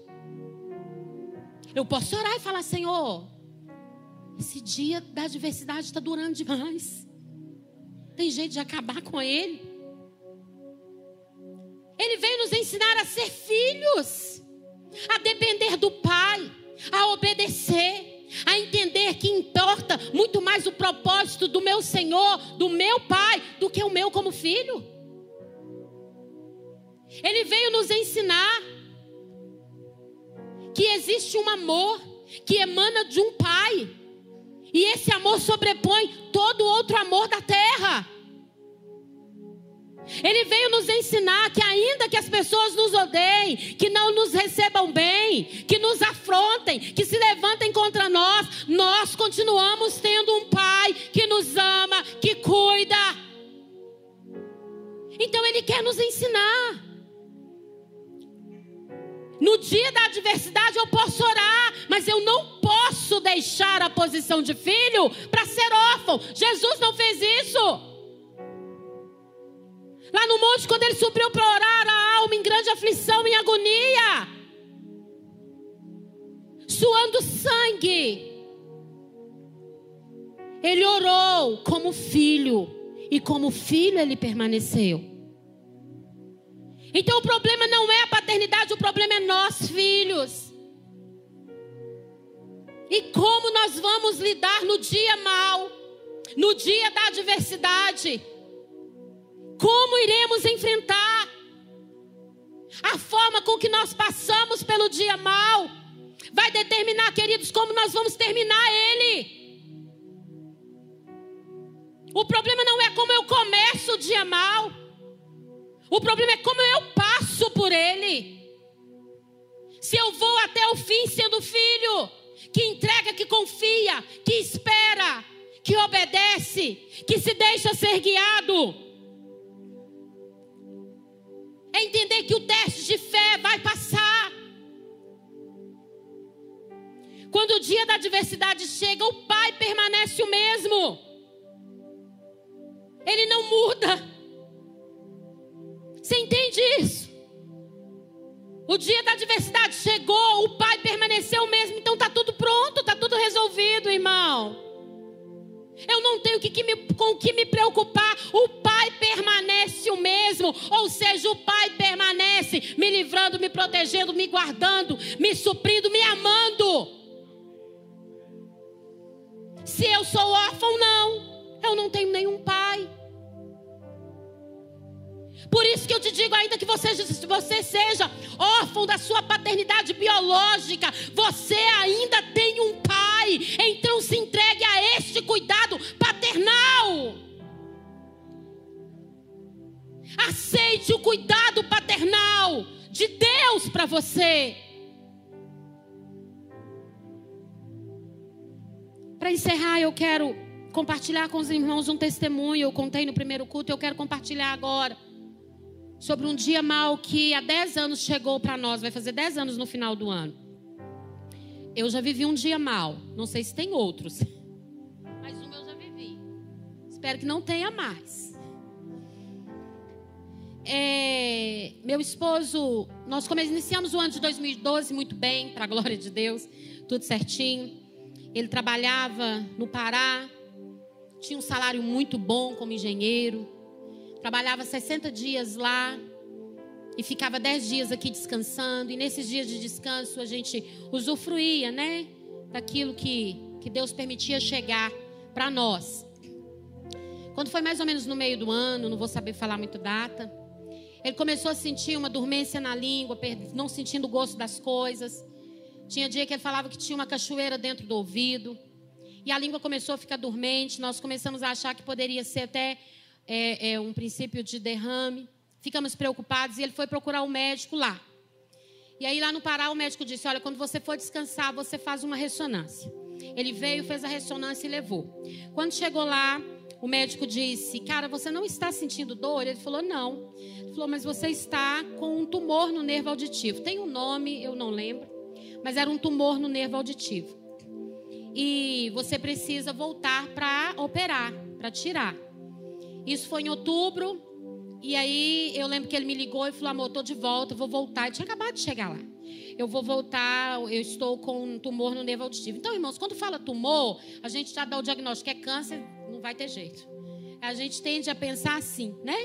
Eu posso orar e falar, Senhor, esse dia da adversidade está durando demais. Tem jeito de acabar com ele. Ele veio nos ensinar a ser filhos, a depender do Pai, a obedecer, a entender que importa muito mais o propósito do meu Senhor, do meu Pai, do que o meu como filho. Ele veio nos ensinar que existe um amor que emana de um Pai, e esse amor sobrepõe todo outro amor da terra. Ele veio nos ensinar que, ainda que as pessoas nos odeiem, que não nos recebam bem, que nos afrontem, que se levantem contra nós, nós continuamos tendo um Pai que nos ama, que cuida. Então, Ele quer nos ensinar. No dia da adversidade eu posso orar, mas eu não posso deixar a posição de filho para ser órfão. Jesus não fez isso. Lá no monte, quando ele subiu para orar, a alma em grande aflição, em agonia, suando sangue. Ele orou como filho, e como filho ele permaneceu. Então o problema não é a paternidade, o problema é nós, filhos. E como nós vamos lidar no dia mal, no dia da adversidade. Como iremos enfrentar a forma com que nós passamos pelo dia mal? Vai determinar, queridos, como nós vamos terminar ele. O problema não é como eu começo o dia mal. O problema é como eu passo por ele. Se eu vou até o fim sendo filho, que entrega, que confia, que espera, que obedece, que se deixa ser guiado é entender que o teste de fé vai passar. Quando o dia da adversidade chega, o Pai permanece o mesmo. Ele não muda. Você entende isso? O dia da adversidade chegou, o Pai permaneceu o mesmo, então está tudo pronto, está tudo resolvido, irmão. Eu não tenho que, que me, com o que me preocupar. O mesmo. Ou seja, o Pai permanece me livrando, me protegendo, me guardando, me suprindo, me amando. Se eu sou órfão, não. Eu não tenho nenhum pai. Por isso que eu te digo, ainda que você, você seja órfão da sua paternidade biológica, você ainda tem um pai. Então se entregue a este cuidado paternal. Aceite o cuidado paternal de Deus para você. Para encerrar, eu quero compartilhar com os irmãos um testemunho. Eu contei no primeiro culto, eu quero compartilhar agora sobre um dia mal que há 10 anos chegou para nós, vai fazer 10 anos no final do ano. Eu já vivi um dia mal, não sei se tem outros, mas um eu já vivi. Espero que não tenha mais. É, meu esposo, nós iniciamos o ano de 2012 muito bem, para a glória de Deus, tudo certinho. Ele trabalhava no Pará, tinha um salário muito bom como engenheiro, Trabalhava 60 dias lá e ficava 10 dias aqui descansando. E nesses dias de descanso a gente usufruía, né? Daquilo que, que Deus permitia chegar para nós. Quando foi mais ou menos no meio do ano, não vou saber falar muito data, ele começou a sentir uma dormência na língua, não sentindo o gosto das coisas. Tinha dia que ele falava que tinha uma cachoeira dentro do ouvido. E a língua começou a ficar dormente. Nós começamos a achar que poderia ser até é, é, um princípio de derrame. Ficamos preocupados e ele foi procurar o um médico lá. E aí lá no Pará o médico disse: Olha, quando você for descansar, você faz uma ressonância. Ele veio, fez a ressonância e levou. Quando chegou lá, o médico disse: Cara, você não está sentindo dor? Ele falou: Não. Ele falou: Mas você está com um tumor no nervo auditivo. Tem um nome, eu não lembro, mas era um tumor no nervo auditivo. E você precisa voltar para operar, para tirar. Isso foi em outubro e aí eu lembro que ele me ligou e falou: amor, tô de volta, vou voltar. Eu tinha acabado de chegar lá. Eu vou voltar, eu estou com um tumor no nervo auditivo. Então, irmãos, quando fala tumor, a gente já dá o diagnóstico, é câncer, não vai ter jeito. A gente tende a pensar assim, né?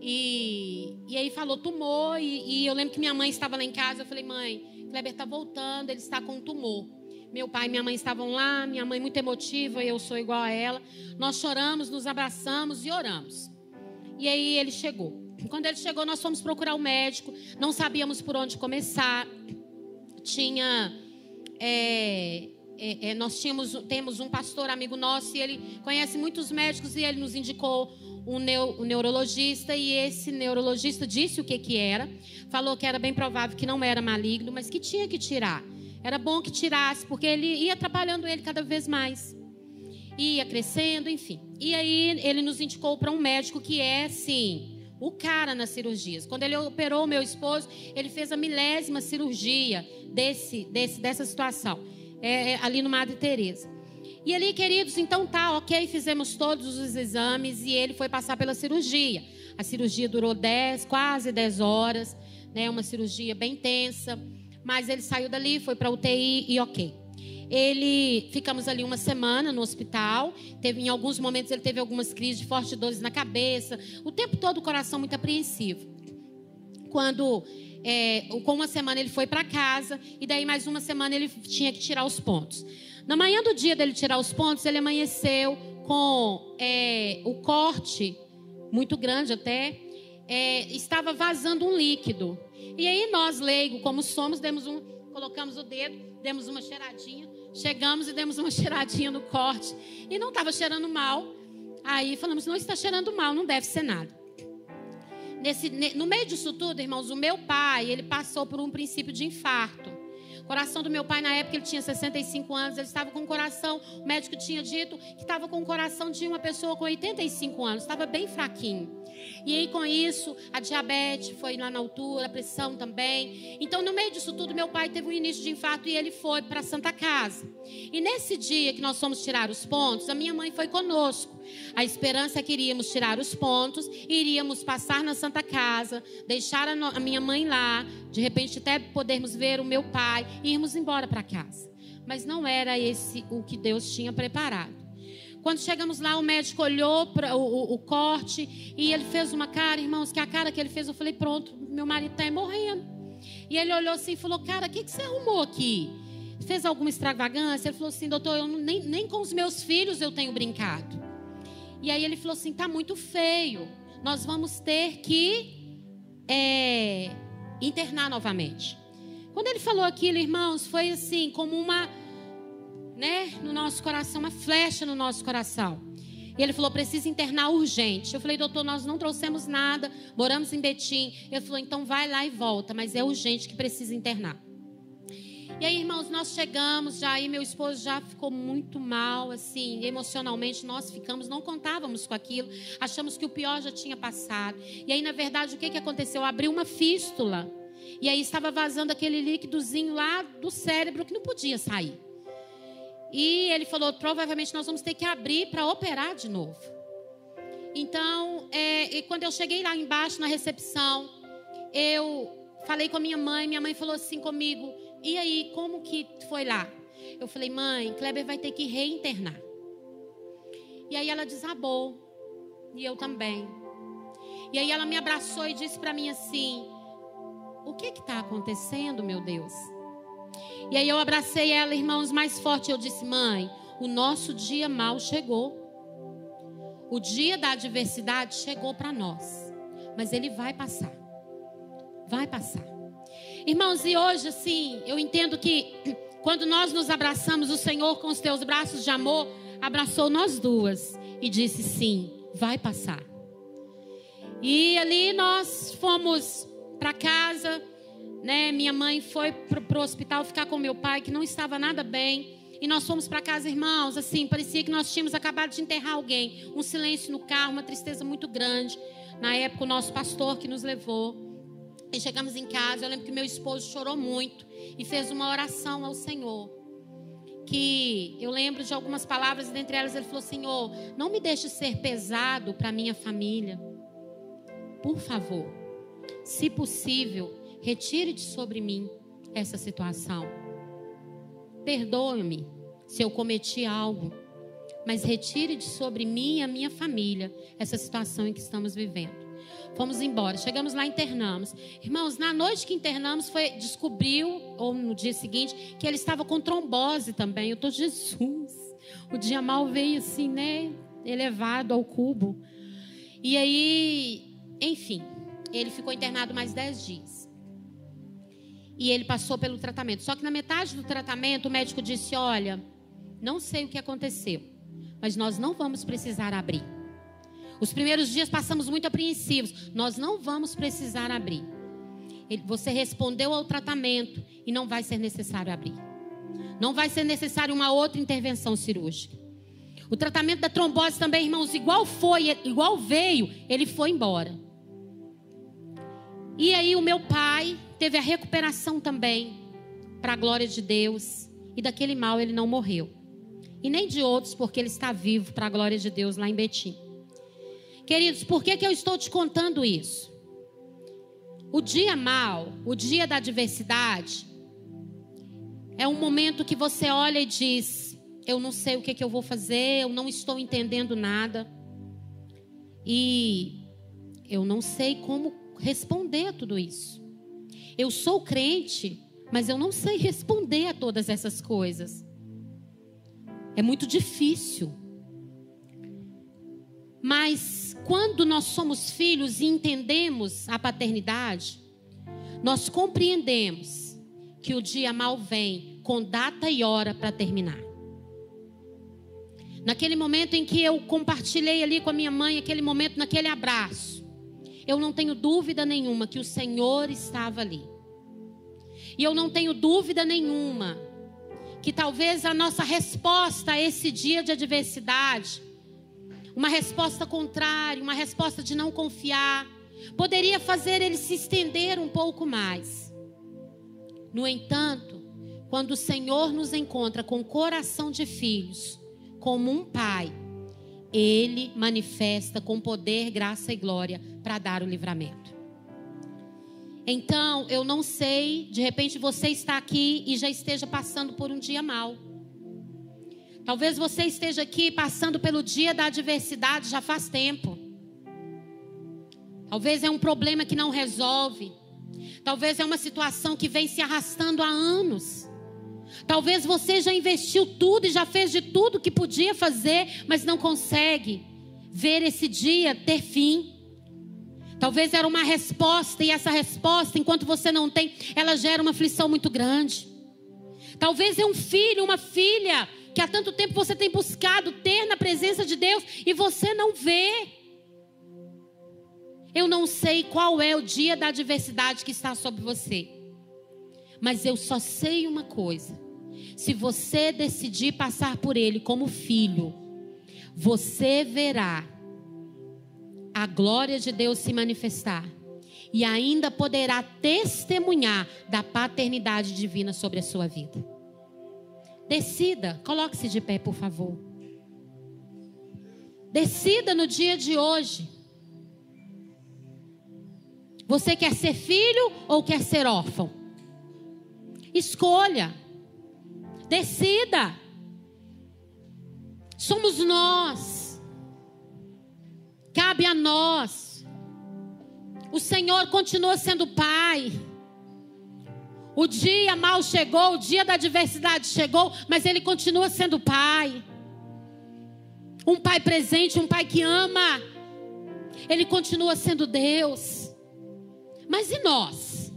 E, e aí falou tumor, e, e eu lembro que minha mãe estava lá em casa. Eu falei, mãe, Kleber está voltando, ele está com um tumor. Meu pai e minha mãe estavam lá, minha mãe muito emotiva, eu sou igual a ela. Nós choramos, nos abraçamos e oramos. E aí ele chegou. Quando ele chegou, nós fomos procurar o um médico, não sabíamos por onde começar. Tinha. É, é, é, nós tínhamos, temos um pastor amigo nosso e ele conhece muitos médicos e ele nos indicou um, neo, um, neurologista e esse neurologista disse o que que era, falou que era bem provável que não era maligno, mas que tinha que tirar. Era bom que tirasse porque ele ia atrapalhando ele cada vez mais, ia crescendo, enfim. E aí ele nos indicou para um médico que é, sim, o cara nas cirurgias. Quando ele operou meu esposo, ele fez a milésima cirurgia desse, desse, dessa situação, é, é, ali no Madre Teresa. E ali, queridos, então tá, ok, fizemos todos os exames e ele foi passar pela cirurgia. A cirurgia durou 10, quase 10 horas, né? Uma cirurgia bem tensa, mas ele saiu dali, foi para UTI e ok. Ele ficamos ali uma semana no hospital. Teve em alguns momentos ele teve algumas crises de fortes dores na cabeça. O tempo todo o coração muito apreensivo. Quando é, com uma semana ele foi para casa e daí mais uma semana ele tinha que tirar os pontos. Na manhã do dia dele tirar os pontos, ele amanheceu com é, o corte muito grande até. É, estava vazando um líquido. E aí nós, leigo, como somos, demos um, colocamos o dedo, demos uma cheiradinha. Chegamos e demos uma cheiradinha no corte. E não estava cheirando mal. Aí falamos, não está cheirando mal, não deve ser nada. Nesse, no meio disso tudo, irmãos, o meu pai, ele passou por um princípio de infarto. O coração do meu pai, na época, ele tinha 65 anos, ele estava com o coração, o médico tinha dito que estava com o coração de uma pessoa com 85 anos, estava bem fraquinho. E aí, com isso, a diabetes foi lá na altura, a pressão também. Então, no meio disso tudo, meu pai teve um início de infarto e ele foi para a Santa Casa. E nesse dia que nós fomos tirar os pontos, a minha mãe foi conosco. A esperança é que iríamos tirar os pontos, iríamos passar na Santa Casa, deixar a, minha mãe lá, de repente até podermos ver o meu pai e irmos embora para casa. Mas não era esse o que Deus tinha preparado. Quando chegamos lá, o médico olhou para o, o, o, corte e ele fez uma cara, irmãos, que a cara que ele fez, eu falei, pronto, meu marido está morrendo. E ele olhou assim e falou, cara, o que, que você arrumou aqui? Fez alguma extravagância? Ele falou assim, doutor, eu nem, nem com os meus filhos eu tenho brincado. E aí ele falou assim, tá muito feio. Nós vamos ter que é, internar novamente. Quando ele falou aquilo, irmãos, foi assim, como uma né, no nosso coração, uma flecha no nosso coração. E ele falou: precisa internar urgente. Eu falei, doutor, nós não trouxemos nada, moramos em Betim. Ele falou: então vai lá e volta, mas é urgente que precisa internar. E aí, irmãos, nós chegamos, já aí meu esposo já ficou muito mal, assim, emocionalmente nós ficamos, não contávamos com aquilo, achamos que o pior já tinha passado. E aí, na verdade, o que, que aconteceu? Abriu uma fístula. E aí estava vazando aquele líquidozinho lá do cérebro que não podia sair. E ele falou: provavelmente nós vamos ter que abrir para operar de novo. Então, é, quando eu cheguei lá embaixo na recepção, eu falei com a minha mãe. Minha mãe falou assim comigo: e aí, como que foi lá? Eu falei: mãe, Kleber vai ter que reinternar. E aí ela desabou. E eu também. E aí ela me abraçou e disse para mim assim: O que está acontecendo, meu Deus? E aí eu abracei ela, irmãos, mais forte. Eu disse: Mãe, o nosso dia mal chegou. O dia da adversidade chegou para nós. Mas ele vai passar. Vai passar. Irmãos, e hoje, assim, eu entendo que quando nós nos abraçamos, o Senhor, com os teus braços de amor, abraçou nós duas e disse: Sim, vai passar. E ali nós fomos para casa né? Minha mãe foi para o hospital ficar com meu pai, que não estava nada bem. E nós fomos para casa, irmãos, assim, parecia que nós tínhamos acabado de enterrar alguém. Um silêncio no carro, uma tristeza muito grande. Na época, o nosso pastor que nos levou. E chegamos em casa, eu lembro que meu esposo chorou muito e fez uma oração ao Senhor. Que eu lembro de algumas palavras, e dentre elas ele falou: Senhor, não me deixe ser pesado para minha família. por favor, se possível, retire de sobre mim essa situação. Perdoe-me se eu cometi algo, mas retire de sobre mim e a minha família essa situação em que estamos vivendo. Fomos embora, chegamos lá, internamos. Irmãos, na noite que internamos, foi descobriu, ou no dia seguinte, que ele estava com trombose também. Eu tô Jesus. O dia mal veio assim, né? Elevado ao cubo. E aí, enfim, ele ficou internado mais dez dias. E ele passou pelo tratamento. Só que na metade do tratamento, o médico disse: Olha, não sei o que aconteceu, mas nós não vamos precisar abrir. Os primeiros dias passamos muito apreensivos. Nós não vamos precisar abrir. Você respondeu ao tratamento e não vai ser necessário abrir. Não vai ser necessário uma outra intervenção cirúrgica. O tratamento da trombose também, irmãos, igual foi, igual veio, ele foi embora. E aí o meu pai teve a recuperação também, para a glória de Deus. E daquele mal ele não morreu. E nem de outros, porque ele está vivo para a glória de Deus lá em Betim. Queridos, por que, que eu estou te contando isso? O dia mal, o dia da adversidade, é um momento que você olha e diz: Eu não sei o que, que eu vou fazer, eu não estou entendendo nada. E eu não sei como responder tudo isso. Eu sou crente, mas eu não sei responder a todas essas coisas. É muito difícil. Mas quando nós somos filhos e entendemos a paternidade, nós compreendemos que o dia mal vem com data e hora para terminar. Naquele momento em que eu compartilhei ali com a minha mãe, aquele momento, naquele abraço, eu não tenho dúvida nenhuma que o Senhor estava ali. E eu não tenho dúvida nenhuma que talvez a nossa resposta a esse dia de adversidade uma resposta contrária, uma resposta de não confiar, poderia fazer ele se estender um pouco mais. No entanto, quando o Senhor nos encontra com coração de filhos, como um pai, ele manifesta com poder, graça e glória para dar o livramento. Então, eu não sei, de repente você está aqui e já esteja passando por um dia mal. Talvez você esteja aqui passando pelo dia da adversidade já faz tempo. Talvez é um problema que não resolve. Talvez é uma situação que vem se arrastando há anos. Talvez você já investiu tudo e já fez de tudo que podia fazer, mas não consegue ver esse dia ter fim. Talvez era uma resposta e essa resposta, enquanto você não tem, ela gera uma aflição muito grande. Talvez é um filho, uma filha que há tanto tempo você tem buscado ter na presença de Deus e você não vê. Eu não sei qual é o dia da adversidade que está sobre você, mas eu só sei uma coisa: se você decidir passar por ele como filho, você verá a glória de Deus se manifestar e ainda poderá testemunhar da paternidade divina sobre a sua vida. Decida, coloque-se de pé, por favor. Decida no dia de hoje. Você quer ser filho ou quer ser órfão? Escolha. Decida. Somos nós. Cabe a nós. O Senhor continua sendo Pai. O dia mal chegou, o dia da adversidade chegou, mas ele continua sendo pai. Um pai presente, um pai que ama. Ele continua sendo Deus. Mas e nós?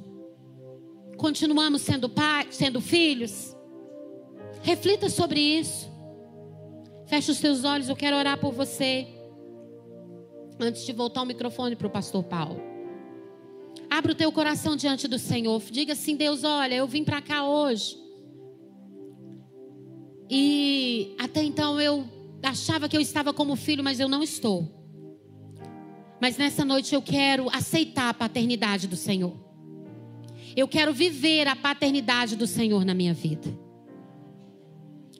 Continuamos sendo pai, sendo filhos? Reflita sobre isso. Feche os seus olhos, eu quero orar por você. Antes de voltar o microfone para o pastor Paulo. Abra o teu coração diante do Senhor. Diga assim: Deus, olha, eu vim para cá hoje. E até então eu achava que eu estava como filho, mas eu não estou. Mas nessa noite eu quero aceitar a paternidade do Senhor. Eu quero viver a paternidade do Senhor na minha vida.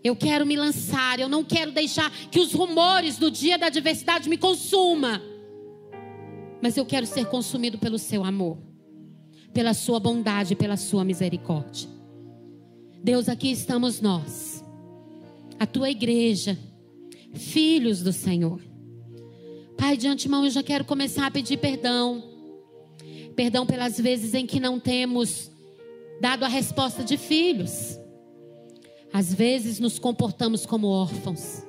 Eu quero me lançar, eu não quero deixar que os rumores do dia da adversidade me consuma. mas eu quero ser consumido pelo seu amor, pela sua bondade, pela sua misericórdia. Deus, aqui estamos nós, a tua igreja, filhos do Senhor. Pai, de antemão eu já quero começar a pedir perdão. Perdão pelas vezes em que não temos dado a resposta de filhos. Às vezes nos comportamos como órfãos.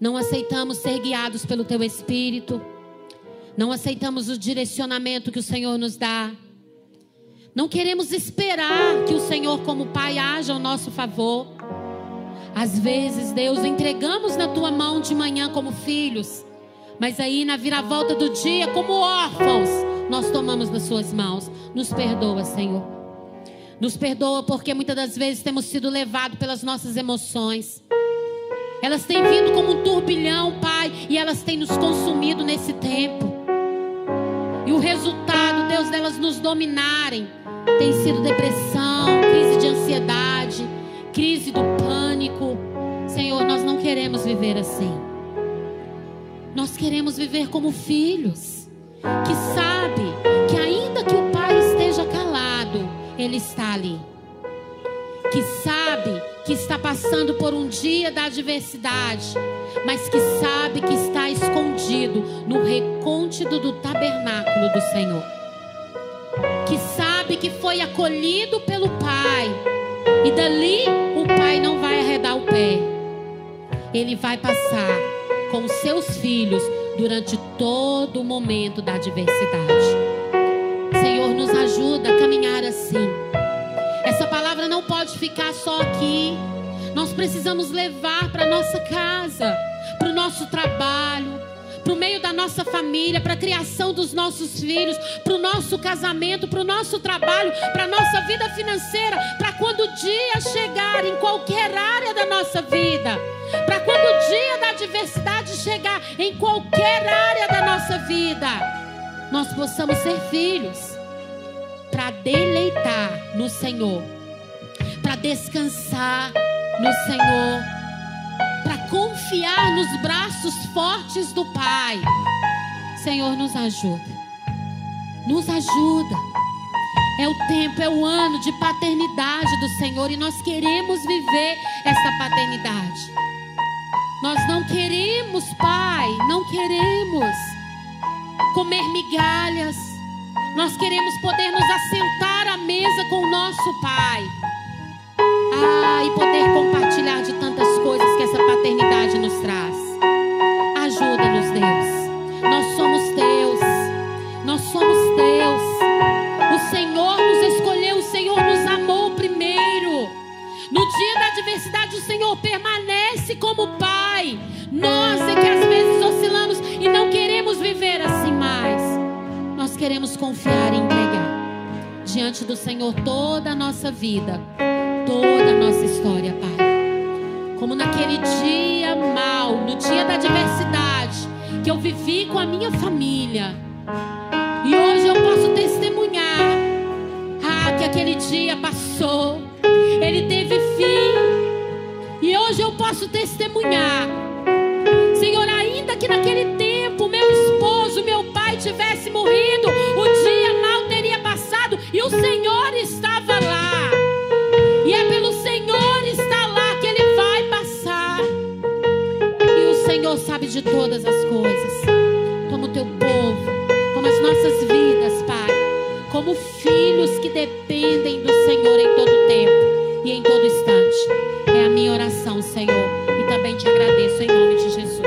Não aceitamos ser guiados pelo teu espírito. Não aceitamos o direcionamento que o Senhor nos dá. Não queremos esperar que o Senhor, como Pai, haja ao nosso favor. Às vezes, Deus, entregamos na tua mão de manhã como filhos, mas aí na viravolta do dia, como órfãos, nós tomamos nas suas mãos. Nos perdoa, Senhor. Nos perdoa porque muitas das vezes temos sido levados pelas nossas emoções. Elas têm vindo como um turbilhão, Pai, e elas têm nos consumido nesse tempo. E o resultado, Deus, delas nos dominarem, tem sido depressão, crise de ansiedade, crise do pânico. Senhor, nós não queremos viver assim. Nós queremos viver como filhos, que sabe ele está ali. Que sabe que está passando por um dia da adversidade, mas que sabe que está escondido no recôndito do tabernáculo do Senhor. Que sabe que foi acolhido pelo Pai, e dali o Pai não vai arredar o pé, ele vai passar com seus filhos durante todo o momento da adversidade. Nos ajuda a caminhar assim essa palavra não pode ficar só aqui. Nós precisamos levar para nossa casa, para o nosso trabalho, para o meio da nossa família, para a criação dos nossos filhos, para o nosso casamento, para o nosso trabalho, para a nossa vida financeira, para quando o dia chegar em qualquer área da nossa vida, para quando o dia da adversidade chegar em qualquer área da nossa vida, nós possamos ser filhos para deleitar no Senhor, para descansar no Senhor, para confiar nos braços fortes do Pai. Senhor, nos ajuda, nos ajuda. É o tempo, é o ano de paternidade do Senhor e nós queremos viver essa paternidade. Nós não queremos, Pai, não queremos comer migalhas nós queremos poder nos assentar à mesa com o nosso Pai. Ah, e poder compartilhar de tantas coisas que essa paternidade nos traz. Ajuda-nos, Deus. Nós somos teus. Nós somos teus. O Senhor nos escolheu, o Senhor nos amou primeiro. No dia da adversidade, o Senhor permanece como Pai. Nós é que às vezes oscilamos e não queremos viver assim mais queremos confiar e entregar diante do Senhor toda a nossa vida, toda a nossa história, Pai. Como naquele dia mal, no dia da adversidade, que eu vivi com a minha família. E hoje eu posso testemunhar ah, que aquele dia passou, ele teve fim. E hoje eu posso testemunhar, Senhor, ainda que naquele tempo tempo meu esposo, meu pai tivesse morrido, o dia mal teria passado e o Senhor estava lá. E é pelo Senhor estar lá que ele vai passar. E o Senhor sabe de todas as coisas. Toma o teu povo, toma as nossas vidas, Pai, como filhos que dependem do Senhor em todo tempo e em todo instante. É a minha oração, Senhor, e também te agradeço em nome de Jesus.